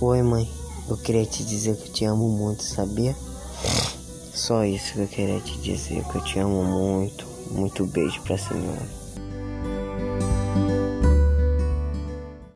Oi, mãe. Eu queria te dizer que eu te amo muito, sabia? Só isso que eu queria te dizer, que eu te amo muito. Muito beijo pra senhora.